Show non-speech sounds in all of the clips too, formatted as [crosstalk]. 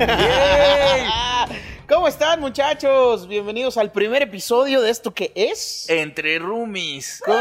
Ei! ¿Cómo están, muchachos? Bienvenidos al primer episodio de esto que es. Entre roomies. Con.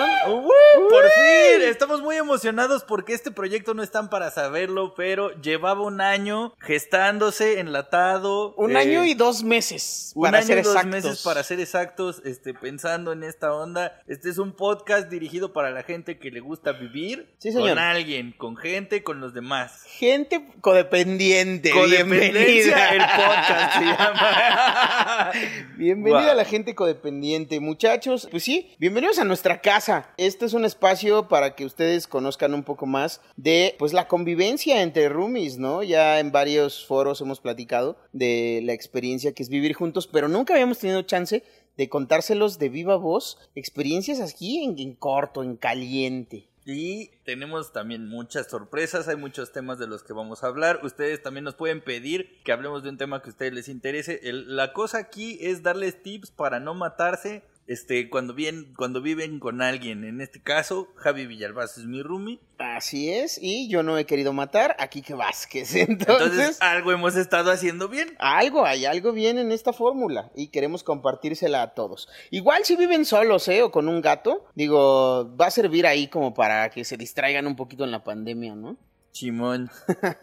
Por fin, estamos muy emocionados porque este proyecto no están para saberlo, pero llevaba un año gestándose, enlatado. Un eh, año y dos meses. un para año ser y dos exactos. meses para ser exactos, este, pensando en esta onda. Este es un podcast dirigido para la gente que le gusta vivir Sí, señor. con alguien, con gente, con los demás. Gente codependiente. Codependencia, Bienvenida. el podcast se llama. [laughs] Bienvenida a la gente codependiente, muchachos. Pues sí, bienvenidos a nuestra casa. Este es un espacio para que ustedes conozcan un poco más de pues la convivencia entre roomies, ¿no? Ya en varios foros hemos platicado de la experiencia que es vivir juntos, pero nunca habíamos tenido chance de contárselos de viva voz, experiencias aquí en, en corto, en caliente. Y tenemos también muchas sorpresas, hay muchos temas de los que vamos a hablar. Ustedes también nos pueden pedir que hablemos de un tema que a ustedes les interese. La cosa aquí es darles tips para no matarse este, cuando, bien, cuando viven con alguien. En este caso, Javi Villalbaz es mi roomie. Así es, y yo no he querido matar a Kike Vázquez. [laughs] Entonces, Entonces, algo hemos estado haciendo bien. algo hay, algo bien en esta fórmula y queremos compartírsela a todos. Igual si viven solos, ¿eh? O con un gato, digo, va a servir ahí como para que se distraigan un poquito en la pandemia, ¿no? Chimón.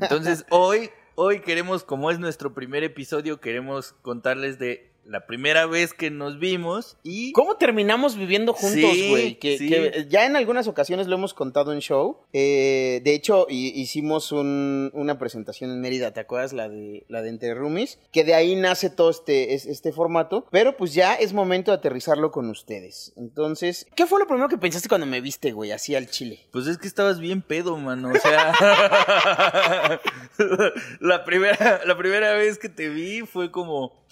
Entonces, [laughs] hoy, hoy queremos, como es nuestro primer episodio, queremos contarles de la primera vez que nos vimos y... ¿Cómo terminamos viviendo juntos, Sí, güey? que, sí. que ya en algunas ocasiones lo hemos contado en show. Eh, de hecho, hi- hicimos un- una presentación en Mérida, ¿te acuerdas? La de, la de Entre Roomies. Que de ahí nace todo este, es- este formato. Pero pues ya es momento de aterrizarlo con ustedes. Entonces, ¿qué fue lo primero que pensaste cuando me viste, güey? Así al chile. Pues es que estabas bien pedo, mano. O sea, [laughs] la primera, la primera vez que te vi fue como,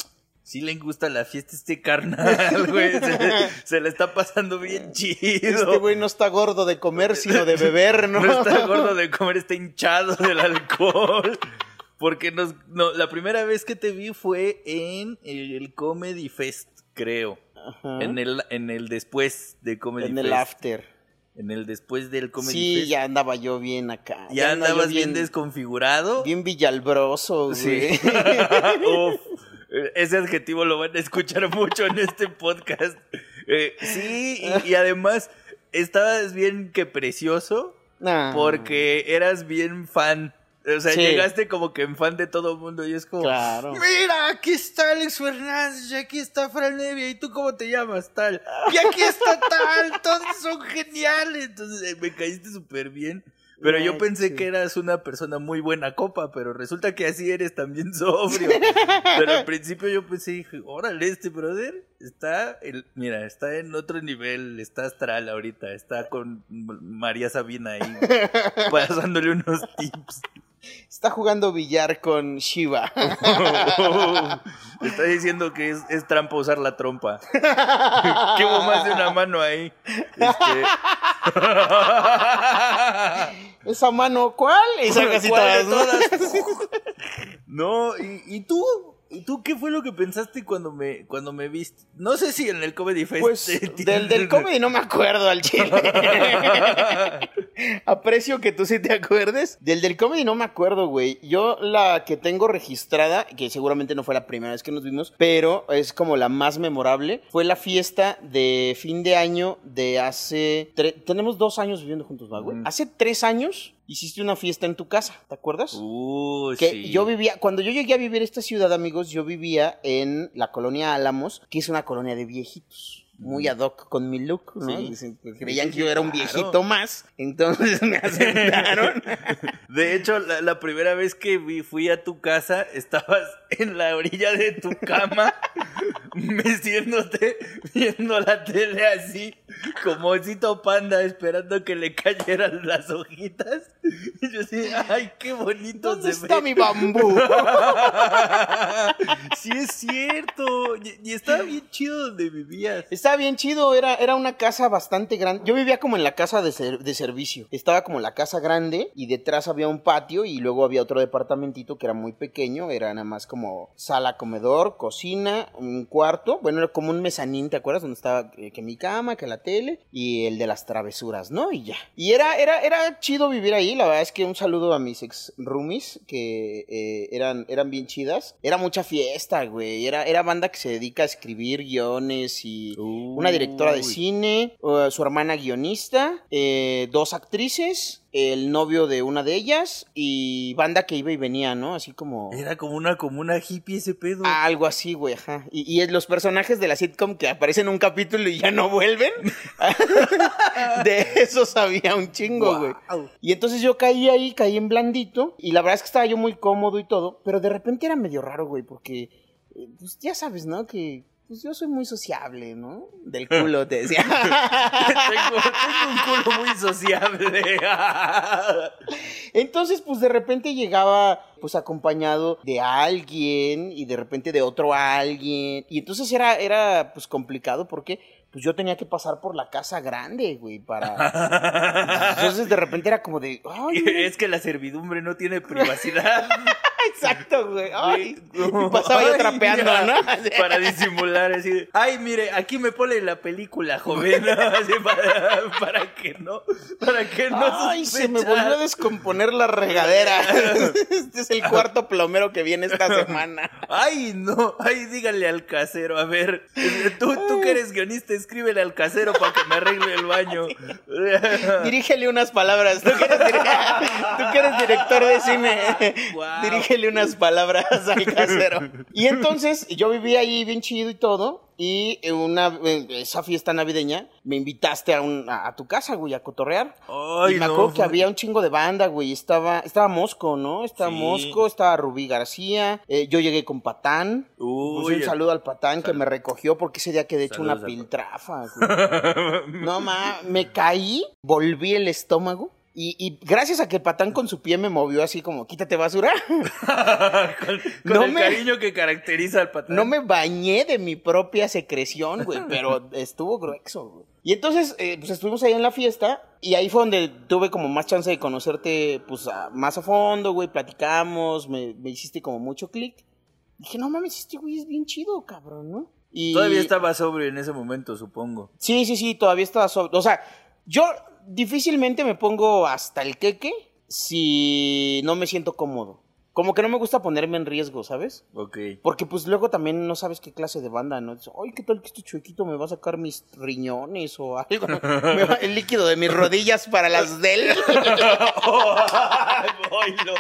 sí le gusta la fiesta este carnal, [laughs] güey. Se, se le está pasando bien chido. Este güey no está gordo de comer, sino de [laughs] beber, ¿no? No está gordo de comer, está hinchado del alcohol. Porque nos, no, la primera vez que te vi fue en el Comedy Fest, creo. Ajá. En el, en el después de Comedy En Fest. el after. En el después del Comedy Sí, Fest. ya andaba yo bien acá. Ya andabas bien, desconfigurado. Bien villalbroso, güey. Sí. [laughs] Uf, ese adjetivo lo van a escuchar [laughs] mucho en este podcast. Eh, sí, y, y además estabas bien que precioso Nah. porque eras bien fan. O sea, Sí. llegaste como que en fan de todo el mundo y es como... Claro. Mira, aquí está Alex Fernández, y aquí está Fran Nevia, ¿y tú cómo te llamas? Tal. Y aquí está tal, todos son geniales. Entonces eh, me caíste súper bien. Pero yo pensé que eras una persona muy buena copa, pero resulta que así eres también [laughs] sobrio. pero al principio yo pensé, dije, órale, este brother está, el, mira, está en otro nivel, está astral ahorita, está con María Sabina ahí, [laughs] pasándole unos tips. Está jugando billar con Shiva. [laughs] Está diciendo que es, es trampa usar la trompa. [laughs] que hubo más de una mano ahí. Este... [laughs] Esa mano, ¿cuál? ¿Cuál de todas, ¿no? todas? no, ¿y, y tú? ¿Y tú qué fue lo que pensaste cuando me, cuando me viste? No sé si en el Comedy Fest. Pues te- del, del comedy no me acuerdo al chile. [laughs] Aprecio que tú sí te acuerdes. Del del comedy no me acuerdo, güey. Yo la que tengo registrada, que seguramente no fue la primera vez que nos vimos, pero es como la más memorable, fue la fiesta de fin de año de hace... Tenemos dos años viviendo juntos, ¿va, güey? Hace tres años hiciste una fiesta en tu casa, ¿te acuerdas? Uh, que sí. yo vivía, cuando yo llegué a vivir esta ciudad, amigos, yo vivía en la colonia Álamos, que es una colonia de viejitos. Muy ad hoc con mi look, ¿no? Sí. Creían que yo era un viejito más, entonces me [laughs] aceptaron. De hecho, la, la primera vez que fui a tu casa, estabas en la orilla de tu cama, [laughs] meciéndote, viendo la tele así, como osito panda, esperando que le cayeran las hojitas. Y yo así, ay, qué bonito ¿Dónde se está ve. mi bambú? [laughs] sí es cierto. Y, y estaba bien chido donde vivías. Bien chido, era, era una casa bastante grande. Yo vivía como en la casa de, ser- de servicio. Estaba como la casa grande y detrás había un patio y luego había otro departamentito que era muy pequeño. Era nada más como sala, comedor, cocina, un cuarto. Bueno, era como un mezanín, ¿te acuerdas? Donde estaba eh, que mi cama, que la tele y el de las travesuras, ¿no? Y ya. Y era, era, era chido vivir ahí. la verdad es que un saludo a mis ex roomies que eh, eran, eran bien chidas. Era mucha fiesta, güey. Era, era banda que se dedica a escribir guiones y una directora de cine, uh, su hermana guionista, eh, dos actrices, el novio de una de ellas y banda que iba y venía, ¿no? Así como... Era como una comuna hippie ese pedo. Algo así, güey, ajá. Y, y los personajes de la sitcom que aparecen en un capítulo y ya no vuelven. [laughs] de eso sabía un chingo, güey. Y entonces yo caí ahí, caí en blandito. Y la verdad es que estaba yo muy cómodo y todo. Pero de repente era medio raro, güey, porque. eh, Pues ya sabes, ¿no? Que. Pues yo soy muy sociable, ¿no? Del culo, te decía. [laughs] tengo, tengo un culo muy sociable. Entonces, pues de repente llegaba, pues acompañado de alguien y de repente de otro alguien. Y entonces era, era pues complicado porque pues yo tenía que pasar por la casa grande, güey, para... [laughs] Entonces de repente era como de... Ay, [laughs] es que la servidumbre no tiene privacidad. [laughs] exacto, güey. Ay. Y pasaba yo trapeando, ¿no? Para disimular, así de, ay, mire, aquí me pone la película, joven, así para, para que no, para que no Ay, se me volvió a descomponer la regadera. Este es el cuarto plomero que viene esta semana. Ay, no, ay, dígale al casero, a ver, tú, tú que eres guionista, escríbele al casero para que me arregle el baño. [laughs] Dirígele unas palabras. Tú que eres, dir- [laughs] tú que eres director de cine. Guau. Dirígele unas palabras al casero. Y entonces yo vivía ahí bien chido y todo. Y en una, en esa fiesta navideña me invitaste a, un, a, a tu casa, güey, a cotorrear. Ay, y me no. acuerdo que había un chingo de banda, güey. Estaba, estaba Mosco, ¿no? Estaba Sí. Mosco, estaba Rubí García. eh, yo llegué con Patán. Pues Uy, un saludo al Patán que me recogió porque ese día quedé hecho una piltrafa, güey. [laughs] No, ma, me caí, volví el estómago. Y, y gracias a que el patán con su pie me movió así como, quítate basura, [laughs] con, con No el me- cariño que caracteriza al patán. no me bañé de mi propia secreción, güey, [laughs] pero estuvo grueso, güey. Y entonces, eh, pues estuvimos ahí en la fiesta y ahí fue donde tuve como más chance de conocerte, pues, a- más a fondo, güey, platicamos, me, me hiciste como mucho clic. Dije, no mames, este güey es bien chido, cabrón, ¿no? Y... Todavía estaba sobrio en ese momento, supongo. Sí, sí, sí, todavía estaba sobre. O sea, yo difícilmente me pongo hasta el queque si no me siento cómodo. Como que no me gusta ponerme en riesgo, ¿sabes? Ok. Porque pues luego también no sabes qué clase de banda, ¿no? Dices, Ay, ¿qué tal que este chuequito me va a sacar mis riñones o algo? Me va- el líquido de mis rodillas para las de él. [laughs] Oilo.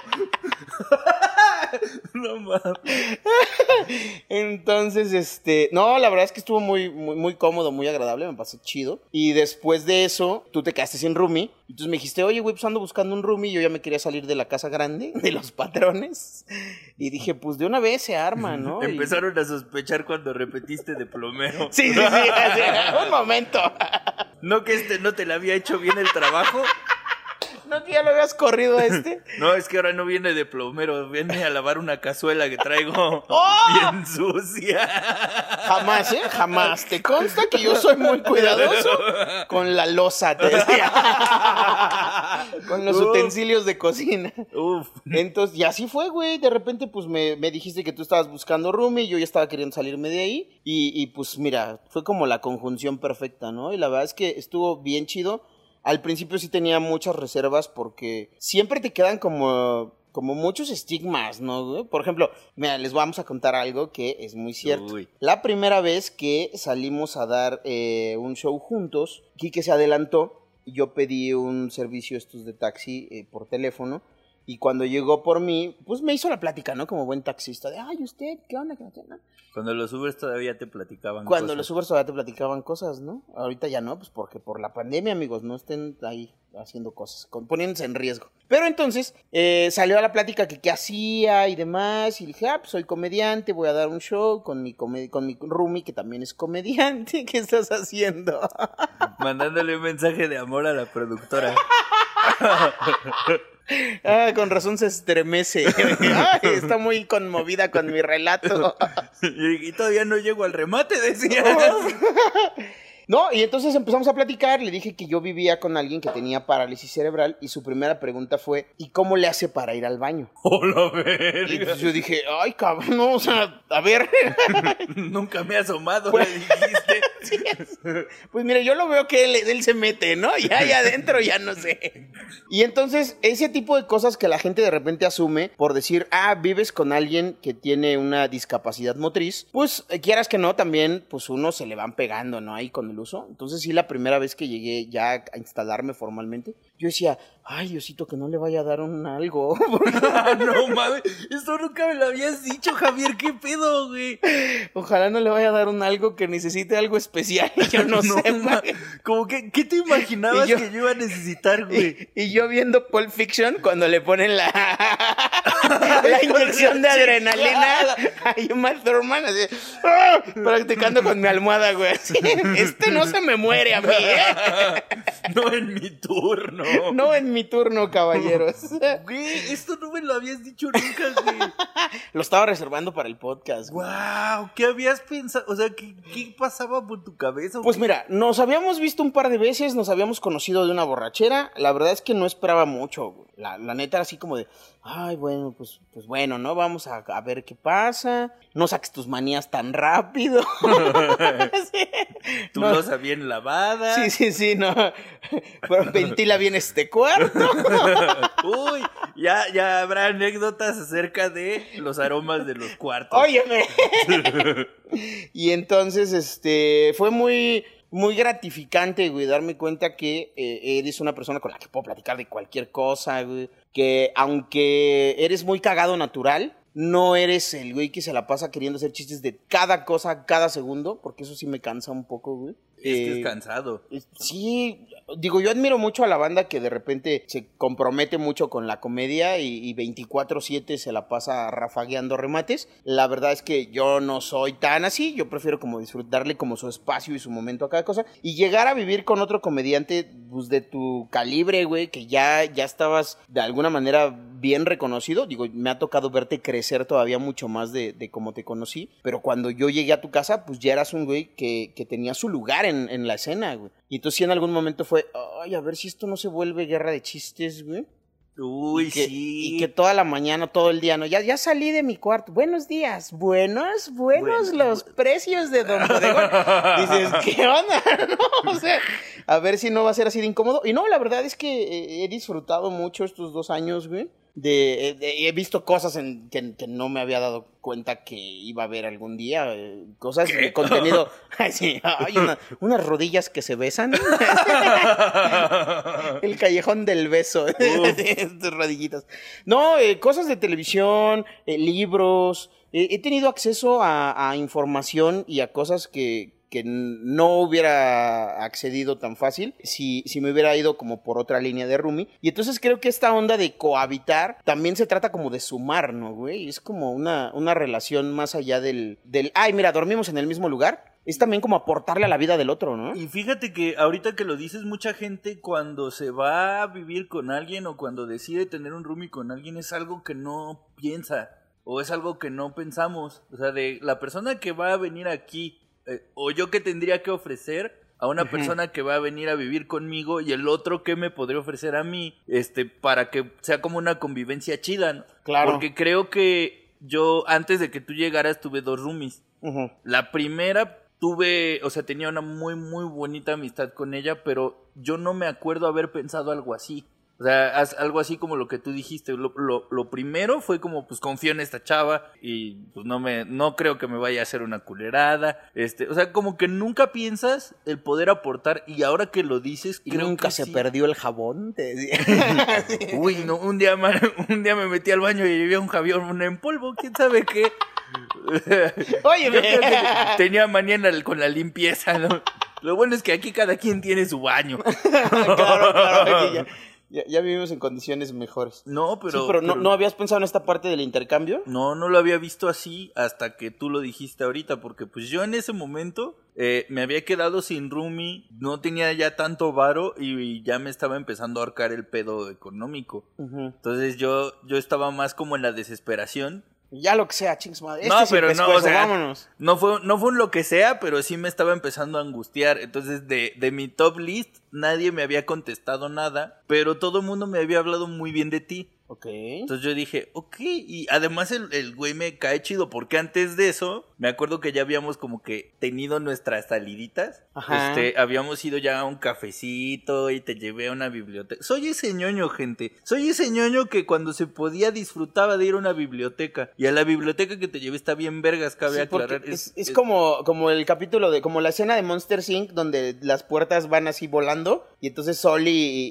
[laughs] no mames. Entonces, este, no, la verdad es que estuvo muy, muy, muy cómodo, muy agradable, me pasó chido. Y después de eso, tú te quedaste sin roomie. Entonces me dijiste, oye, güey, pues ando buscando un roomie. Yo ya me quería salir de la casa grande, de los patrones. Y dije, pues de una vez se arma, ¿no? Y- Empezaron a sospechar cuando repetiste de plomero. [laughs] Sí, sí, sí, así, un momento. [laughs] ¿No que este no te le había hecho bien el trabajo? ¿No que ya lo habías corrido a este? [laughs] No, es que ahora no viene de plomero, viene a lavar una cazuela que traigo [laughs] ¡Oh! bien sucia. Jamás, ¿eh? Jamás. ¿Te consta que yo soy muy cuidadoso con la losa, te decía? [laughs] con los Uf. utensilios de cocina. Uf. Entonces, y así fue, güey. De repente, pues me, me dijiste que tú estabas buscando roomie, yo ya estaba queriendo salirme de ahí. Y, y, pues mira, fue como la conjunción perfecta, ¿no? Y la verdad es que estuvo bien chido. Al principio sí tenía muchas reservas porque siempre te quedan como, como muchos estigmas, ¿no? Por ejemplo, mira, les vamos a contar algo que es muy cierto. Uy. La primera vez que salimos a dar eh, un show juntos, Quique se adelantó yo pedí un servicio estos de taxi eh, por teléfono. Y cuando llegó por mí, pues me hizo la plática, ¿no? Como buen taxista, de, ay, ¿usted qué onda? ¿Qué onda? Cuando los Ubers todavía te platicaban Cuando cosas. los Ubers todavía te platicaban cosas, ¿no? Ahorita ya no, pues porque por la pandemia, amigos, no estén ahí haciendo cosas, poniéndose en riesgo. Pero entonces eh, salió a la plática que qué hacía y demás, y dije, ah, pues soy comediante, voy a dar un show con mi, con mi roomie que también es comediante, [laughs] ¿qué estás haciendo? Mandándole un mensaje de amor a la productora. [laughs] ah, con razón se estremece. [laughs] Ay, está muy conmovida con mi relato. [laughs] y, y todavía no llego al remate, decía. [laughs] No, y entonces empezamos a platicar, le dije que yo vivía con alguien que tenía parálisis cerebral y su primera pregunta fue, ¿y cómo le hace para ir al baño? [laughs] ¡Hola, Y verga! pues yo dije, ay, cabrón, no, o sea, a ver, [laughs] Nunca me he asomado, Pues- le dijiste. [laughs] Sí, es- pues mire, yo lo veo que él, él se mete, ¿no? Ya ahí adentro ya no sé. Y entonces, ese tipo de cosas que la gente de repente asume por decir, ah, vives con alguien que tiene una discapacidad motriz, pues eh, quieras que no, también, pues uno se le van pegando, ¿no? Ahí con el uso. Entonces, sí, la primera vez que llegué ya a instalarme formalmente, yo decía, ay, Diosito, que no le vaya a dar un algo. [laughs] [laughs] No [laughs] mames, esto nunca me lo habías dicho, Javier, ¿qué pedo, güey? Ojalá no le vaya a dar un algo que necesite algo especial yo no, sé. ma- Como que, ¿qué te imaginabas Y yo- que yo iba a necesitar, güey? Y, y yo viendo Pulp Fiction cuando le ponen la, [laughs] la inyección de adrenalina a Uma Thurman, así, ¡ah! practicando con mi almohada, güey. así, [laughs] este no se me muere a mí, ¿eh? [laughs] No en mi turno. No en mi turno, caballeros. Güey, esto no me lo habías dicho nunca, güey. Lo estaba reservando para el podcast. güey. Wow, ¿qué habías pensado? O sea, ¿qué, qué pasaba por tu cabeza? Pues mira, nos habíamos visto un par de veces, nos habíamos conocido de una borrachera. La verdad es que no esperaba mucho. güey. La, la neta era así como de, ay, bueno, pues, pues bueno, ¿no? Vamos a, a ver qué pasa. No saques tus manías tan rápido. [laughs] [laughs] Sí. tu no. losa bien lavada. Sí, sí, sí, no. Pero ventila bien este cuarto. [laughs] Uy, ya, ya habrá anécdotas acerca de los aromas de los cuartos. Óyeme. y entonces, este, fue muy, muy gratificante, güey, darme cuenta que eh, eres una persona con la que puedo platicar de cualquier cosa, güey. Que aunque eres muy cagado natural, no eres el güey que se la pasa queriendo hacer chistes de cada cosa, cada segundo, porque eso sí me cansa un poco, güey. Es que Eh, es cansado. es- Sí, digo, yo admiro mucho a la banda que de repente se compromete mucho con la comedia y, y 24/7 se la pasa rafagueando remates. La verdad es que yo no soy tan así, yo prefiero como disfrutarle como su espacio y su momento a cada cosa. Y llegar a vivir con otro comediante pues, de tu calibre, güey, que ya, ya estabas de alguna manera bien reconocido. Digo, me ha tocado verte crecer todavía mucho más de, de como te conocí. Pero cuando yo llegué a tu casa, pues ya eras un güey que, que tenía su lugar en, en la escena, güey. Y entonces sí en algún momento fue, ay, a ver si esto no se vuelve guerra de chistes, güey. Uy, y que, sí. Y que toda la mañana, todo el día, ¿no? Ya, ya salí de mi cuarto. Buenos días. Buenos, buenos Bueno, los precios de Don Bodegón. [laughs] Dices, ¿qué onda? [laughs] ¿No? O sea, a ver si no va a ser así de incómodo. Y no, la verdad es que he disfrutado mucho estos dos años, güey. De, de- he visto cosas en, que, que no me había dado cuenta que iba a ver algún día. eh, cosas de contenido. [laughs] Ay, sí, hay una- unas rodillas que se besan. [laughs] El callejón del beso. [laughs] Tus rodillitas. No, eh, cosas de televisión, eh, libros. Eh, he tenido acceso a, a información y a cosas que, que no hubiera accedido tan fácil si, si me hubiera ido como por otra línea de Rumi. Y entonces creo que esta onda de cohabitar también se trata como de sumar, ¿no, güey? Es como una, una relación más allá del, del, ay, mira, dormimos en el mismo lugar. Es también como aportarle a la vida del otro, ¿no? Y fíjate que ahorita que lo dices, mucha gente cuando se va a vivir con alguien o cuando decide tener un roomie con alguien es algo que no piensa o es algo que no pensamos. O sea, de la persona que va a venir aquí eh, o yo que tendría que ofrecer a una persona que va a venir a vivir conmigo y el otro que me podría ofrecer a mí, este, para que sea como una convivencia chida, ¿no? Claro. Porque creo que yo antes de que tú llegaras tuve dos roomies. La primera tuve, o sea, tenía una muy, muy bonita amistad con ella, pero yo no me acuerdo haber pensado algo así. O sea, haz- algo así como lo que tú dijiste. Lo, lo- lo primero fue como, pues confío en esta chava y pues no me, no creo que me vaya a hacer una culerada. Este, o sea, como que nunca piensas el poder aportar y ahora que lo dices, Y creo nunca que se sí. perdió el jabón. [laughs] [laughs] Uy, no, un día, un día me metí al baño y había un Javier en polvo, quién sabe qué. [laughs] Oye, tenía el- con la limpieza, ¿no? Lo bueno es que aquí cada quien tiene su baño. claro, claro, aquí ya, ya, ya vivimos en condiciones mejores. No, pero. sí, pero, no, pero- ¿no habías pensado en esta parte del intercambio? No, no lo había visto así hasta que tú lo dijiste ahorita, porque pues yo en ese momento eh, me había quedado sin roomie, no tenía ya tanto varo y ya me estaba empezando a ahorcar el pedo económico. Entonces yo, yo estaba más como en la desesperación Ya lo que sea, chings madre. No, Este pero no, o sea, vámonos. No fue, no fue un lo que sea, pero sí me estaba empezando a angustiar. Entonces, de, de mi top list, nadie me había contestado nada, pero todo el mundo me había hablado muy bien de ti. Ok. Entonces yo dije, ok, y además el, el güey me cae chido, porque antes de eso, me acuerdo que ya habíamos como que tenido nuestras saliditas. Ajá. Este, habíamos ido ya a un cafecito y te llevé a una biblioteca. Soy ese ñoño, gente. Soy ese ñoño que cuando se podía disfrutaba de ir a una biblioteca. Y a la biblioteca que te llevé está bien vergas, cabe Sí, aclarar. es, es como, como el capítulo de, como la escena de Monster Inc. donde las puertas van así volando y entonces Sol y, y,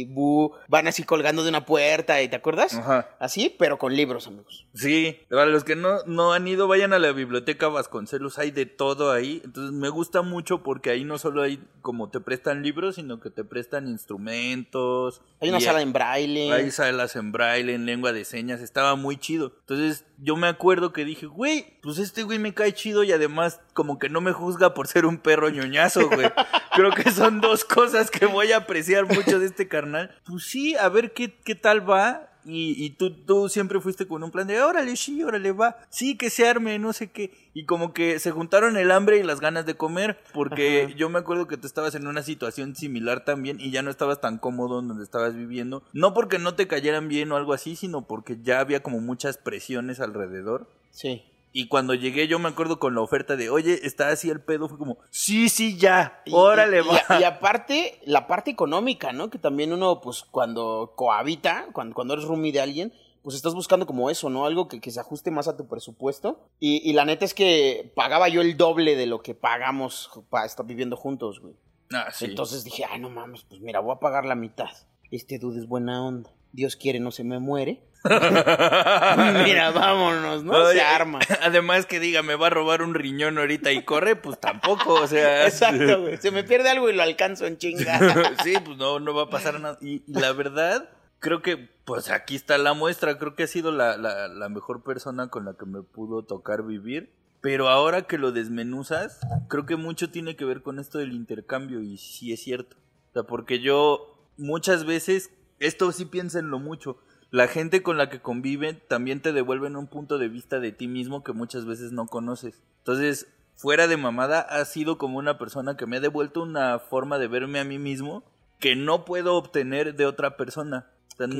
y Boo van así colgando de una puerta y ¿te acuerdas? Ajá. Así, pero con libros, amigos. Sí, para los que no, no han ido, vayan a la biblioteca Vasconcelos, hay de todo ahí. Entonces me gusta mucho porque ahí no solo hay como te prestan libros, sino que te prestan instrumentos. Hay una sala en braille. Hay salas en braille, en lengua de señas, estaba muy chido. Entonces yo me acuerdo que dije, güey, pues este güey me cae chido y además como que no me juzga por ser un perro ñoñazo, güey. [laughs] Creo que son dos cosas que voy a apreciar mucho de este carnal. Pues sí, a ver qué, qué tal va. Y, y tú, tú siempre fuiste con un plan de, órale, sí, órale, va. Sí, que se arme, no sé qué. Y como que se juntaron el hambre y las ganas de comer. Porque Ajá. yo me acuerdo que tú estabas en una situación similar también y ya no estabas tan cómodo en donde estabas viviendo. No porque no te cayeran bien o algo así, sino porque ya había como muchas presiones alrededor. Sí. Y cuando llegué yo me acuerdo con la oferta de, oye, está así el pedo, fue como, sí, sí, ya, Y- órale, y, va. y- y aparte, la parte económica, ¿no? Que también uno, pues, cuando cohabita, cuando, cuando eres roomie de alguien, pues estás buscando como eso, ¿no? Algo que, que se ajuste más a tu presupuesto. Y, y la neta es que pagaba yo el doble de lo que pagamos para estar viviendo juntos, güey. Ah, sí. Entonces dije, ay, no mames, pues mira, voy a pagar la mitad. Este dude es buena onda. Dios quiere, no se me muere. [laughs] mira, vámonos, ¿no? Oye, se arma. Además que diga, me va a robar un riñón ahorita y corre, pues tampoco, o sea. [laughs] Exacto, güey. Se me pierde algo y lo alcanzo en chinga. [laughs] sí, pues no, no va a pasar nada. Y, la verdad, creo que, pues aquí está la muestra. Creo que ha sido la, la, la mejor persona con la que me pudo tocar vivir. Pero ahora que lo desmenuzas, creo que mucho tiene que ver con esto del intercambio. Y sí es cierto. O sea, porque yo muchas veces, esto sí piénsenlo mucho. La gente con la que conviven también te devuelven un punto de vista de ti mismo que muchas veces no conoces. Entonces, fuera de mamada, ha sido como una persona que me ha devuelto una forma de verme a mí mismo que no puedo obtener de otra persona.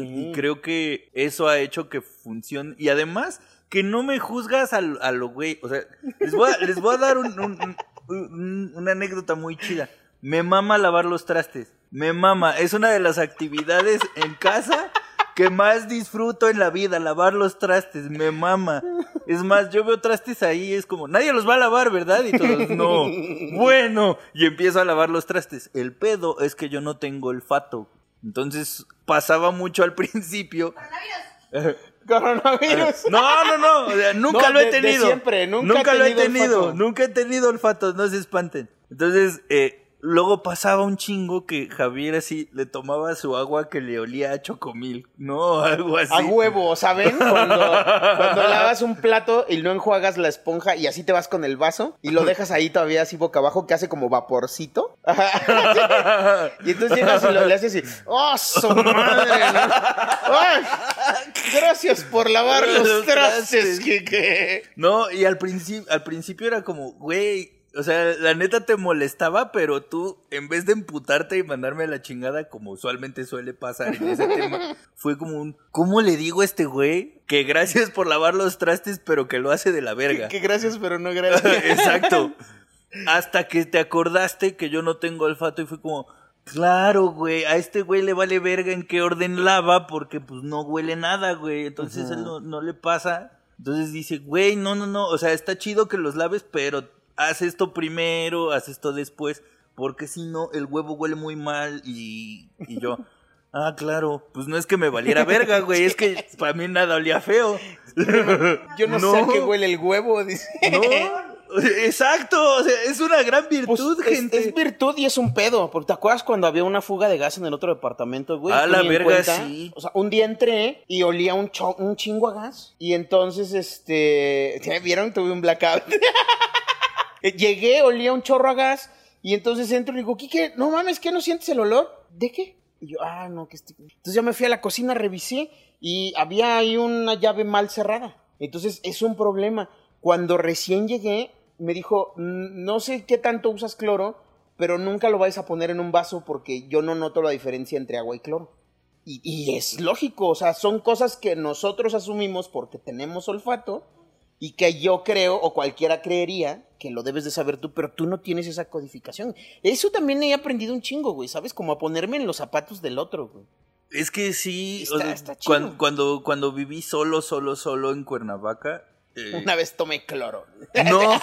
Y creo que eso ha hecho que funcione. Y además, que no me juzgas a, lo- a lo güey. O sea, les voy a, les voy a dar un- un- un- una anécdota muy chida. Me mama lavar los trastes. Me mama. Es una de las actividades en casa que más disfruto en la vida, lavar los trastes, me mama. Es más, yo veo trastes ahí, es como, nadie los va a lavar, ¿verdad? Y todos, no. Bueno, y empiezo a lavar los trastes. El pedo es que yo no tengo olfato. Entonces, pasaba mucho al [laughs] principio. Coronavirus. [laughs] No, no, no, o sea, nunca No, lo he de- de tenido. siempre, nunca he lo he tenido tenido, olfato. nunca he tenido olfato, no se espanten. Entonces, eh, luego pasaba un chingo que Javier así le tomaba su agua que le olía a chocomil, ¿no? [laughs] Algo así. A huevo, ¿saben? Cuando, cuando lavas un plato y no enjuagas la esponja y así te vas con el vaso y lo dejas ahí todavía así boca abajo que hace como vaporcito. [laughs] y entonces llegas y lo, le haces así, ¡oh, su madre! ¿no? ¡Ay! Gracias por lavar los Los trastes. Kike. No, y al principio, al principio era como, güey, o sea, la neta te molestaba, pero tú, en vez de emputarte y mandarme a la chingada, como usualmente suele pasar en ese tema, [laughs] fue como un, ¿cómo le digo a este güey que gracias por lavar los trastes, pero que lo hace de la verga? Que gracias, pero no gracias. [laughs] Exacto. [laughs] Hasta que te acordaste que yo no tengo olfato y fue como, claro, güey, a este güey le vale verga en qué orden lava porque pues no huele nada, güey. Entonces él no, no le pasa. Entonces dice, güey, no, no, no, o sea, está chido que los laves, pero haz esto primero, haz esto después, porque si no, el huevo huele muy mal y, y yo... [laughs] Ah, claro, pues no es que me valiera verga, güey, es que [laughs] para mí nada olía feo. Yo no, sé a qué huele el huevo, dice. No, exacto, o sea, es una gran Pues, virtud, gente. Es, virtud y es un pedo. Porque te acuerdas cuando había una fuga de gas en el otro departamento, güey. A Tú la verga, cuenta. sí. O sea, un día entré y olía un, un chingo a gas. Y entonces, este. ¿ya ¿Vieron? Tuve un blackout. [laughs] Llegué, olía un chorro a gas. Y entonces entro y digo, Kike, no mames, ¿qué no sientes el olor? ¿De qué? Y yo, ah, no, que este. Entonces ya me fui a la cocina, revisé. Y había ahí una llave mal cerrada. Entonces es un problema. Cuando recién llegué, me dijo, no sé qué tanto usas cloro, pero nunca lo vais a poner en un vaso porque yo no noto la diferencia entre agua y cloro. Y, y es lógico, o sea, son cosas que nosotros asumimos porque tenemos olfato y que yo creo o cualquiera creería que lo debes de saber tú, pero tú no tienes esa codificación. Eso también he aprendido un chingo, güey, ¿sabes? Como a ponerme en los zapatos del otro, güey. Es que sí, Está- o sea, está chido. cuan- cuando, cuando, viví solo, solo, solo en Cuernavaca. eh, [laughs] Una vez tomé cloro. [laughs] No,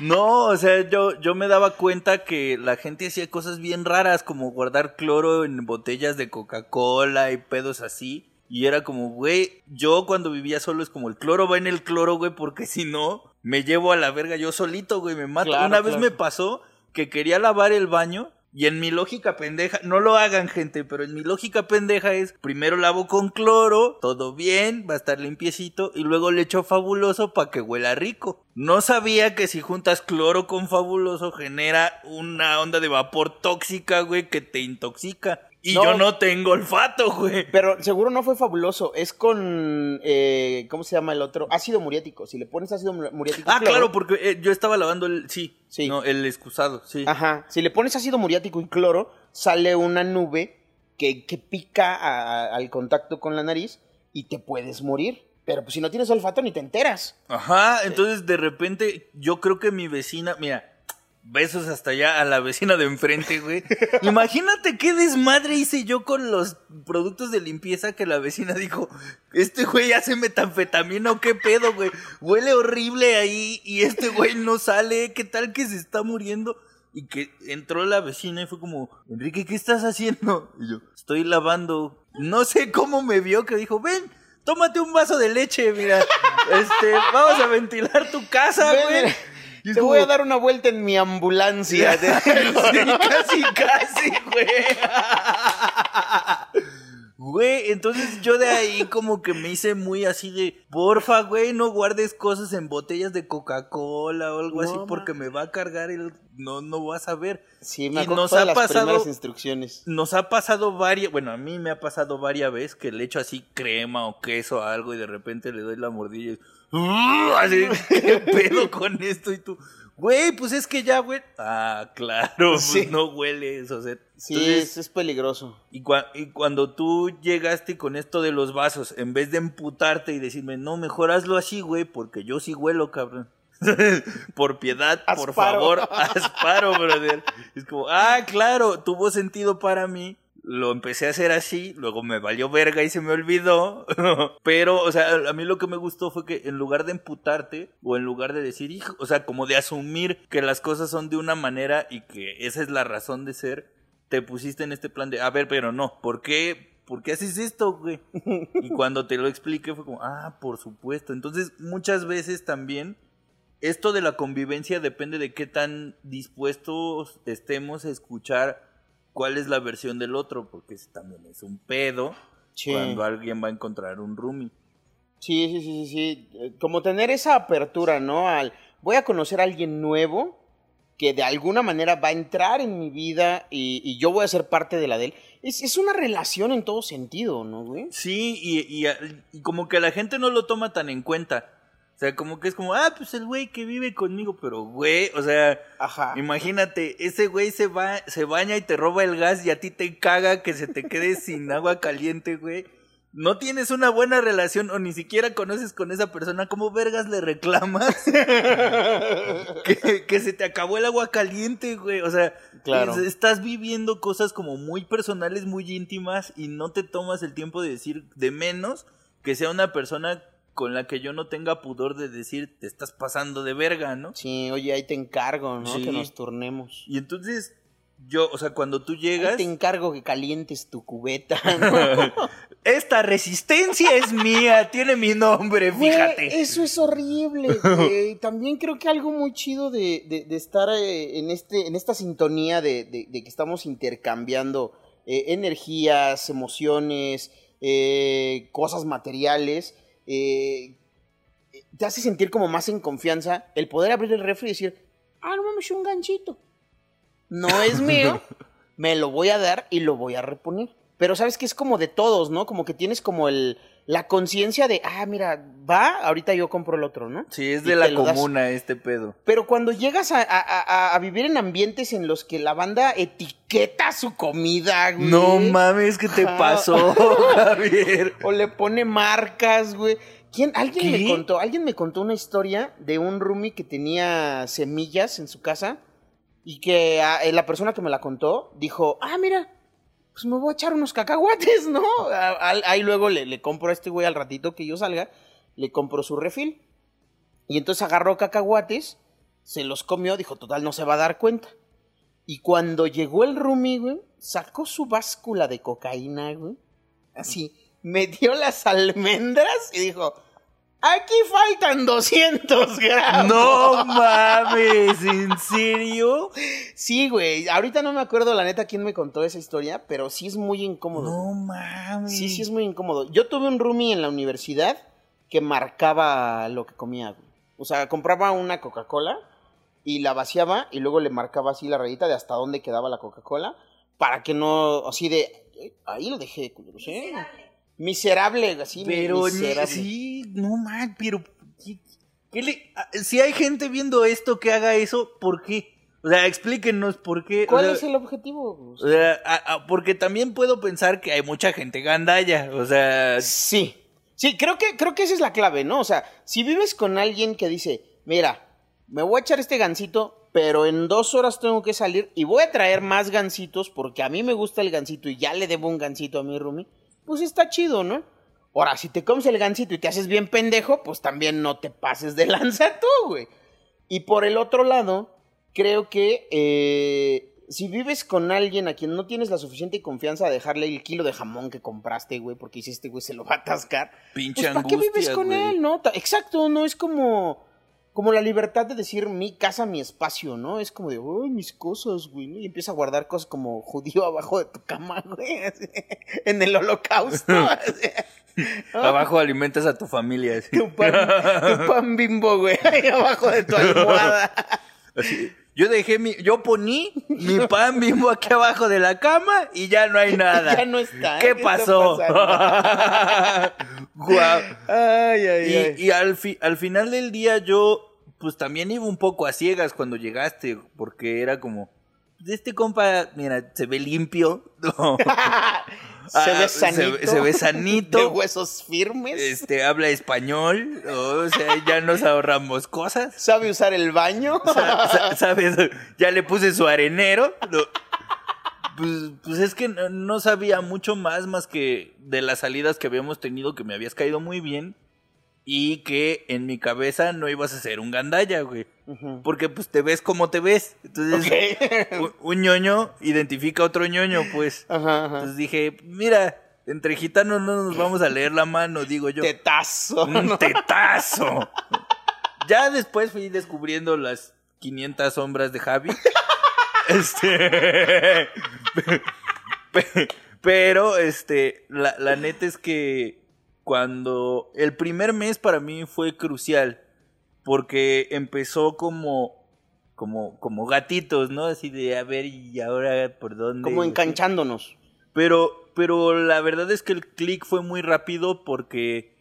no, o sea, yo, yo me daba cuenta que la gente hacía cosas bien raras, como guardar cloro en botellas de Coca-Cola y pedos así. Y era como, güey, yo cuando vivía solo es como el cloro va en el cloro, güey, porque si no, me llevo a la verga yo solito, güey, me mato. Claro, Una vez me pasó que quería lavar el baño y en mi lógica pendeja, no lo hagan gente, pero en mi lógica pendeja es, primero lavo con cloro, todo bien, va a estar limpiecito, y luego le echo fabuloso para que huela rico. No sabía que si juntas cloro con fabuloso genera una onda de vapor tóxica, güey, que te intoxica. Y No. yo no tengo olfato, güey. Pero seguro no fue fabuloso. Es con. eh, ¿Cómo se llama el otro? Ácido muriático. Si le pones ácido mu- muriático. Ah, cloro- claro, porque eh, yo estaba lavando el, sí, Sí. no, el excusado, sí. Ajá. Si le pones ácido muriático y cloro, sale una nube que, que pica a- al contacto con la nariz y te puedes morir. Pero pues si no tienes olfato ni te enteras. Ajá, entonces de repente yo creo que mi vecina, mira, besos hasta allá a la vecina de enfrente, güey. Imagínate qué desmadre hice yo con los productos de limpieza que la vecina dijo, este güey hace metanfetamina o qué pedo, güey. Huele horrible ahí y este güey no sale, ¿qué tal que se está muriendo? Y que entró la vecina y fue como, Enrique, ¿qué estás haciendo? Y yo, estoy lavando. No sé cómo me vio que dijo, ven, tómate un vaso de leche, mira. Este, vamos a ventilar tu casa, güey. Te como- voy a dar una vuelta en mi ambulancia. [laughs] [laughs] Sí, casi, casi, güey. [laughs] Güey, entonces yo de ahí como que me hice muy así de, porfa, güey, no guardes cosas en botellas de Coca-Cola o algo No, así porque me va a cargar el... No, no vas a ver. Sí, me Y nos ha las pasado- primeras instrucciones. Nos ha pasado varias, bueno, a mí me ha pasado varias veces que le echo así crema o queso a algo y de repente le doy la mordilla y... Así, ¿qué pedo con esto? Y tú, güey, pues es que ya, güey. Ah, claro, pues Sí. no huele eso. O sea, Sí, entonces, es, es peligroso. y, cua- y cuando tú llegaste con esto de los vasos, en vez de emputarte y decirme, no, mejor hazlo así, güey, porque yo sí huelo, cabrón. [laughs] por piedad, por favor, asparo, brother. Es como, ah, claro, tuvo sentido para mí. Lo empecé a hacer así, luego me valió verga y se me olvidó. [laughs] Pero, o sea, a mí lo que me gustó fue que en lugar de emputarte, o en lugar de decir, hijo, o sea, como de asumir que las cosas son de una manera y que esa es la razón de ser, te pusiste en este plan de, a ver, pero no, ¿por qué? ¿Por qué haces esto, güey? Y [laughs] cuando te lo expliqué fue como, ah, por supuesto. Entonces, muchas veces también, esto de la convivencia depende de qué tan dispuestos estemos a escuchar cuál es la versión del otro, porque ese también es un pedo Sí. cuando alguien va a encontrar un roomie. Sí, sí, sí, sí, sí. Eh, Como tener esa apertura, ¿no? Al voy a conocer a alguien nuevo que de alguna manera va a entrar en mi vida y, y yo voy a ser parte de la de él. Es, es una relación en todo sentido, ¿no, güey? Sí, y, y, y como que la gente no lo toma tan en cuenta. O sea, como que es como, ah, pues el güey que vive conmigo, pero güey, o sea, Ajá. Imagínate, ese güey se va, se baña y te roba el gas y a ti te caga que se te quede [laughs] sin agua caliente, güey. No tienes una buena relación o ni siquiera conoces con esa persona, ¿cómo vergas le reclamas? [laughs] que, que se te acabó el agua caliente, güey. O sea, Claro. es- estás viviendo cosas como muy personales, muy íntimas y no te tomas el tiempo de decir de menos que sea una persona con la que yo no tenga pudor de decir te estás pasando de verga, ¿no? Sí, oye, ahí te encargo, ¿no? Sí. Que nos turnemos. Y entonces, yo, o sea, cuando tú Ahí llegas, te encargo que calientes tu cubeta. ¿no? [laughs] esta resistencia es mía, tiene mi nombre, Güey, fíjate. eso es horrible, [laughs] güey. También creo que algo muy chido de, de- de estar eh, en, este, en esta sintonía de que estamos intercambiando eh, energías, emociones, eh, cosas materiales, eh, te hace sentir como más en confianza el poder abrir el refri y decir, ah, no mames, un ganchito. No es [laughs] mío, me lo voy a dar y lo voy a reponer. Pero sabes que es como de todos, ¿no? Como que tienes como el, la conciencia de, ah, mira, va, ahorita yo compro el otro, ¿no? Sí, es de la das. comuna este pedo. Pero cuando llegas a, a- vivir en ambientes en los que la banda etiqueta su comida, güey. No mames, ¿qué te pasó, [laughs] Javier? O le pone marcas, güey. ¿Quién? Alguien ¿Qué? me contó, alguien me contó una historia de un roomie que tenía semillas en su casa y que ah, eh, la persona que me la contó dijo, ah, mira, pues me voy a echar unos cacahuates, ¿no? Ahí luego le, le compro a este güey al ratito que yo salga, le compro su refil. Y entonces agarró cacahuates, se los comió, dijo, total, no se va a dar cuenta. Y cuando llegó el roomie, güey, sacó su báscula de cocaína, güey. Así, metió las almendras y dijo, aquí faltan 200 gramos. No mames, ¿en serio? Sí, güey, ahorita no me acuerdo la neta quién me contó esa historia, pero sí es muy incómodo. No mames. Sí, sí es muy incómodo. Yo tuve un roomie en la universidad que marcaba lo que comía, güey. O sea, compraba una Coca-Cola y la vaciaba y luego le marcaba así la rayita de hasta dónde quedaba la Coca-Cola para que no, así de, "Eh, ahí lo dejé, culeros, ¿eh? Miserable, así, Pero miserable. sí, no mames, pero ¿qué- qué le- ah, si hay gente viendo esto que haga eso, ¿por qué? O sea, explíquenos por qué. ¿Cuál o sea, es el objetivo? O sea, porque también puedo pensar que hay mucha gente gandalla, o sea, Sí. Sí, creo que, creo que esa es la clave, ¿no? O sea, si vives con alguien que dice, mira, me voy a echar este gansito, pero en dos horas tengo que salir y voy a traer más gansitos porque a mí me gusta el gansito y ya le debo un gansito a mi roomie, pues está chido, ¿no? Ahora, si te comes el gansito y te haces bien pendejo, pues también no te pases de [laughs] lanza tú, güey. Y por el otro lado, creo que eh, si vives con alguien a quien no tienes la suficiente confianza de dejarle el kilo de jamón que compraste, güey, porque hiciste, güey, se lo va a atascar. pinche Pues, ¿para qué vives con güey. él, no? Exacto, no es como, como la libertad de decir mi casa, mi espacio, ¿no? Es como de, uy, mis cosas, güey, ¿no? Y empieza a guardar cosas como judío abajo de tu cama, [laughs] güey, así, en el holocausto. [laughs] así. [laughs] Abajo alimentas a tu familia. así. Tu pan, tu pan bimbo, güey, ahí abajo de tu almohada. Así, Yo dejé mi, yo poní mi pan bimbo aquí abajo de la cama y ya no hay nada. Ya no está. ¿Qué está pasó? [laughs] Guau. Ay, ay, ay. Y, y al, fi- al final del día yo, pues también iba un poco a ciegas cuando llegaste, porque era como, este compa, mira, se ve limpio. [laughs] ¿no? se Ah, ve sanito. se ve sanito. De huesos firmes. Este, habla español, o sea, ya nos ahorramos cosas. Sabe usar el baño. Sa- sa- ¿Sabes? Ya le puse su arenero. Pues, pues es que no, no sabía mucho más más que de las salidas que habíamos tenido que me habías caído muy bien y que en mi cabeza no ibas a ser un gandalla, güey. Porque pues te ves como te ves. Entonces, un, un ñoño identifica a otro ñoño, pues. Ajá, ajá. Entonces dije, mira, entre gitanos no nos vamos a leer la mano, digo yo. Tetazo. Un ¿no? [laughs] tetazo. ya después fui descubriendo las 500 sombras de Javi. [laughs] este. [laughs] pe- Pero, este, la, la neta es que cuando el primer mes para mí fue crucial, porque empezó como, como, como gatitos, ¿no? Así de, a ver, ¿y ahora por dónde? Como enganchándonos. Pero, pero la verdad es que el click fue muy rápido porque,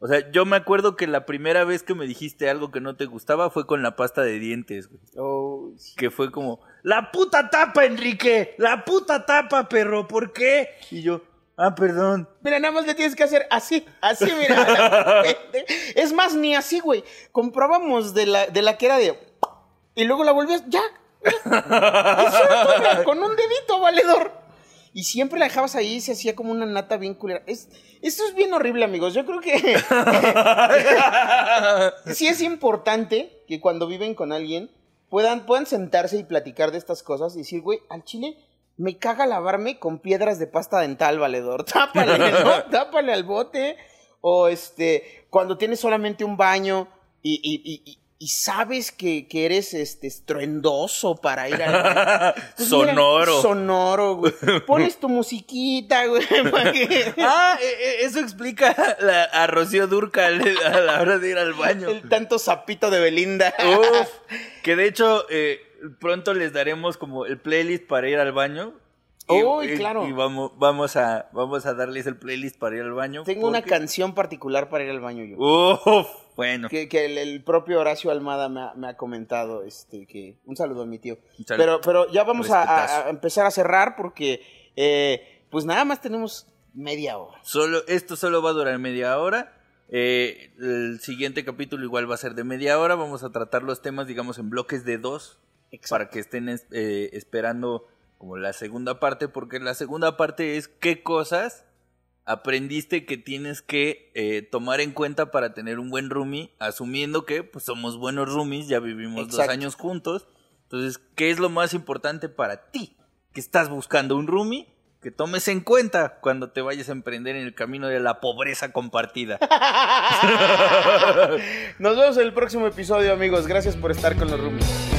o sea, yo me acuerdo que la primera vez que me dijiste algo que no te gustaba fue con la pasta de dientes, güey. Oh, sí. Que fue como, la puta tapa, Enrique, la puta tapa, perro, ¿por qué? Y yo, ah, perdón. Mira, nada más le tienes que hacer así, así, mira. [laughs] es más, ni así, güey. Comprábamos de la, de la que era de. Y luego la volvías, ya. con un dedito, valedor. Y siempre la dejabas ahí y se hacía como una nata bien culera. Es, esto es bien horrible, amigos. Yo creo que [laughs] sí es importante que cuando viven con alguien puedan, puedan sentarse y platicar de estas cosas y decir, güey, al chile me caga lavarme con piedras de pasta dental, valedor. [laughs] Tápale, ¿no? [laughs] Tápale al bote. O este, cuando tienes solamente un baño y, y- y- y- y sabes que, que eres este estruendoso para ir al baño. [laughs] Pues mira, Sonoro. sonoro, güey. Pones tu musiquita, güey. que- ah, eh, eh, eso explica la- a Rocío Durcal a la hora de ir al baño. El tanto sapito de Belinda. Uf, que de hecho eh, pronto les daremos como el playlist para ir al baño. Y, Uy, y- claro. y vamos, vamos, a, vamos a darles el playlist para ir al baño. Tengo una canción particular para ir al baño yo. Uf, bueno. Que, que el, el propio Horacio Almada me ha, me ha comentado, este, que un saludo a mi tío. Un saludo. Pero, pero ya vamos a empezar a cerrar porque, eh, pues nada más tenemos media hora. Solo, esto solo va a durar media hora. Eh, el siguiente capítulo igual va a ser de media hora. Vamos a tratar los temas, digamos, en bloques de dos. Para que estén es- eh, esperando como la segunda parte. Porque la segunda parte es qué cosas aprendiste que tienes que eh, tomar en cuenta para tener un buen roomie. Asumiendo que pues, somos buenos roomies, ya vivimos dos años juntos. Entonces, ¿qué es lo más importante para ti? Que estás buscando un roomie que tomes en cuenta cuando te vayas a emprender en el camino de la pobreza compartida. [laughs] Nos vemos en el próximo episodio, amigos. Gracias por estar con los roomies.